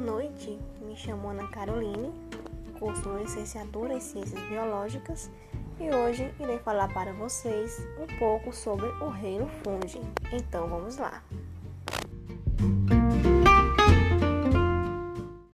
Noite, me chamo Ana Caroline, curso Licenciatura em Ciências Biológicas e hoje irei falar para vocês um pouco sobre o reino fungi. Então vamos lá.